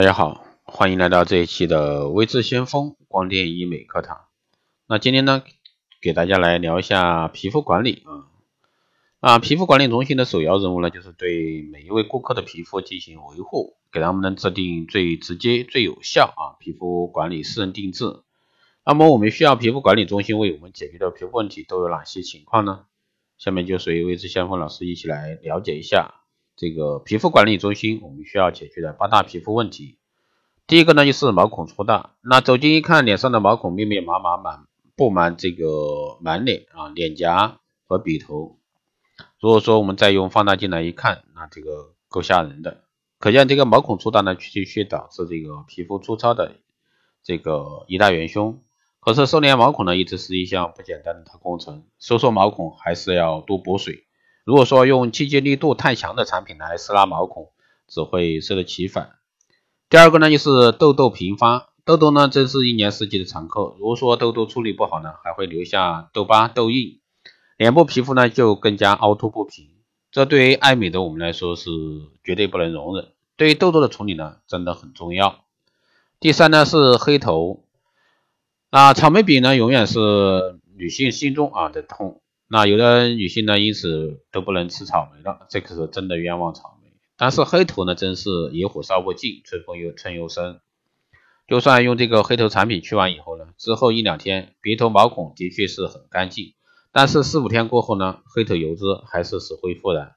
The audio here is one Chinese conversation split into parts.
大家好，欢迎来到这一期的微智先锋光电医美课堂。那今天呢，给大家来聊一下皮肤管理啊。啊，皮肤管理中心的首要任务呢，就是对每一位顾客的皮肤进行维护，给他们能制定最直接、最有效啊皮肤管理私人定制。那么我们需要皮肤管理中心为我们解决的皮肤问题都有哪些情况呢？下面就随微智先锋老师一起来了解一下。这个皮肤管理中心，我们需要解决的八大皮肤问题，第一个呢就是毛孔粗大。那走近一看，脸上的毛孔密密麻麻，满布满这个满脸啊，脸颊和鼻头。如果说我们再用放大镜来一看，那这个够吓人的。可见这个毛孔粗大呢，确确导致这个皮肤粗糙的这个一大元凶。可是收敛毛孔呢，一直是一项不简单的工程。收缩毛孔还是要多补水。如果说用清洁力度太强的产品来撕拉毛孔，只会适得其反。第二个呢，就是痘痘频发，痘痘呢，真是一年四季的常客。如果说痘痘处理不好呢，还会留下痘疤、痘印，脸部皮肤呢就更加凹凸不平。这对于爱美的我们来说是绝对不能容忍。对于痘痘的处理呢，真的很重要。第三呢是黑头，啊，草莓饼呢永远是女性心中啊的痛。那有的女性呢，因此都不能吃草莓了，这可是真的冤枉草莓。但是黑头呢，真是野火烧不尽，春风又春又生。就算用这个黑头产品去完以后呢，之后一两天鼻头毛孔的确是很干净，但是四五天过后呢，黑头油脂还是死灰复燃。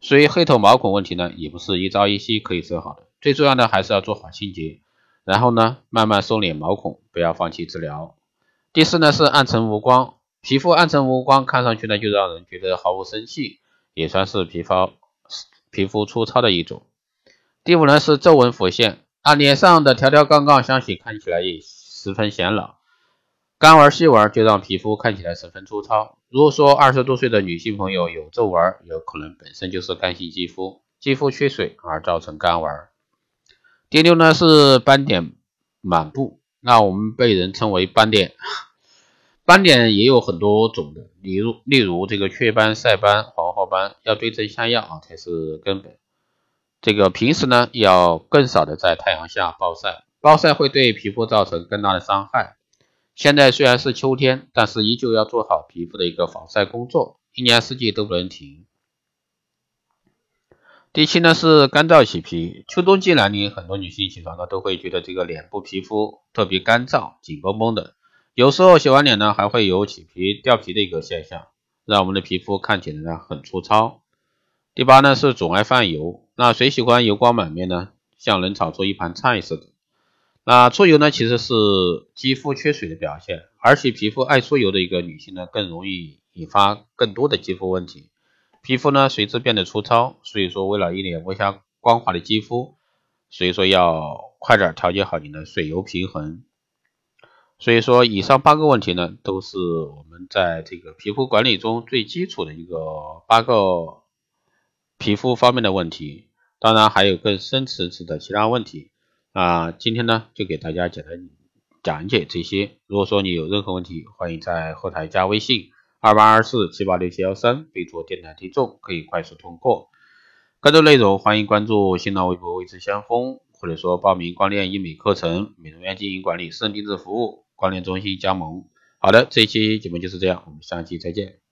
所以黑头毛孔问题呢，也不是一朝一夕可以治好的，最重要的还是要做好清洁，然后呢，慢慢收敛毛孔，不要放弃治疗。第四呢是暗沉无光。皮肤暗沉无光，看上去呢就让人觉得毫无生气，也算是皮肤皮肤粗糙的一种。第五呢是皱纹浮现，啊脸上的条条杠杠，相信看起来也十分显老。干纹细纹就让皮肤看起来十分粗糙。如果说二十多岁的女性朋友有皱纹，有可能本身就是干性肌肤，肌肤缺水而造成干纹。第六呢是斑点满布，那我们被人称为斑点。斑点也有很多种的，例如例如这个雀斑、晒斑、黄褐斑，要对症下药啊才是根本。这个平时呢要更少的在太阳下暴晒，暴晒会对皮肤造成更大的伤害。现在虽然是秋天，但是依旧要做好皮肤的一个防晒工作，一年四季都不能停。第七呢是干燥起皮，秋冬季来临，很多女性起床呢都会觉得这个脸部皮肤特别干燥、紧绷绷的。有时候洗完脸呢，还会有起皮掉皮的一个现象，让我们的皮肤看起来呢很粗糙。第八呢是总爱泛油，那谁喜欢油光满面呢？像能炒出一盘菜似的。那出油呢其实是肌肤缺水的表现，而且皮肤爱出油的一个女性呢，更容易引发更多的肌肤问题，皮肤呢随之变得粗糙。所以说，为了一脸微笑光滑的肌肤，所以说要快点调节好你的水油平衡。所以说，以上八个问题呢，都是我们在这个皮肤管理中最基础的一个八个皮肤方面的问题。当然，还有更深层次的其他问题啊。今天呢，就给大家简单讲解这些。如果说你有任何问题，欢迎在后台加微信二八二四七八六七幺三，备注电台听众，可以快速通过。更多内容，欢迎关注新浪微博“未知先锋”，或者说报名光电医美课程、美容院经营管理、私人定制服务。关联中心加盟，好的，这一期节目就是这样，我们下期再见。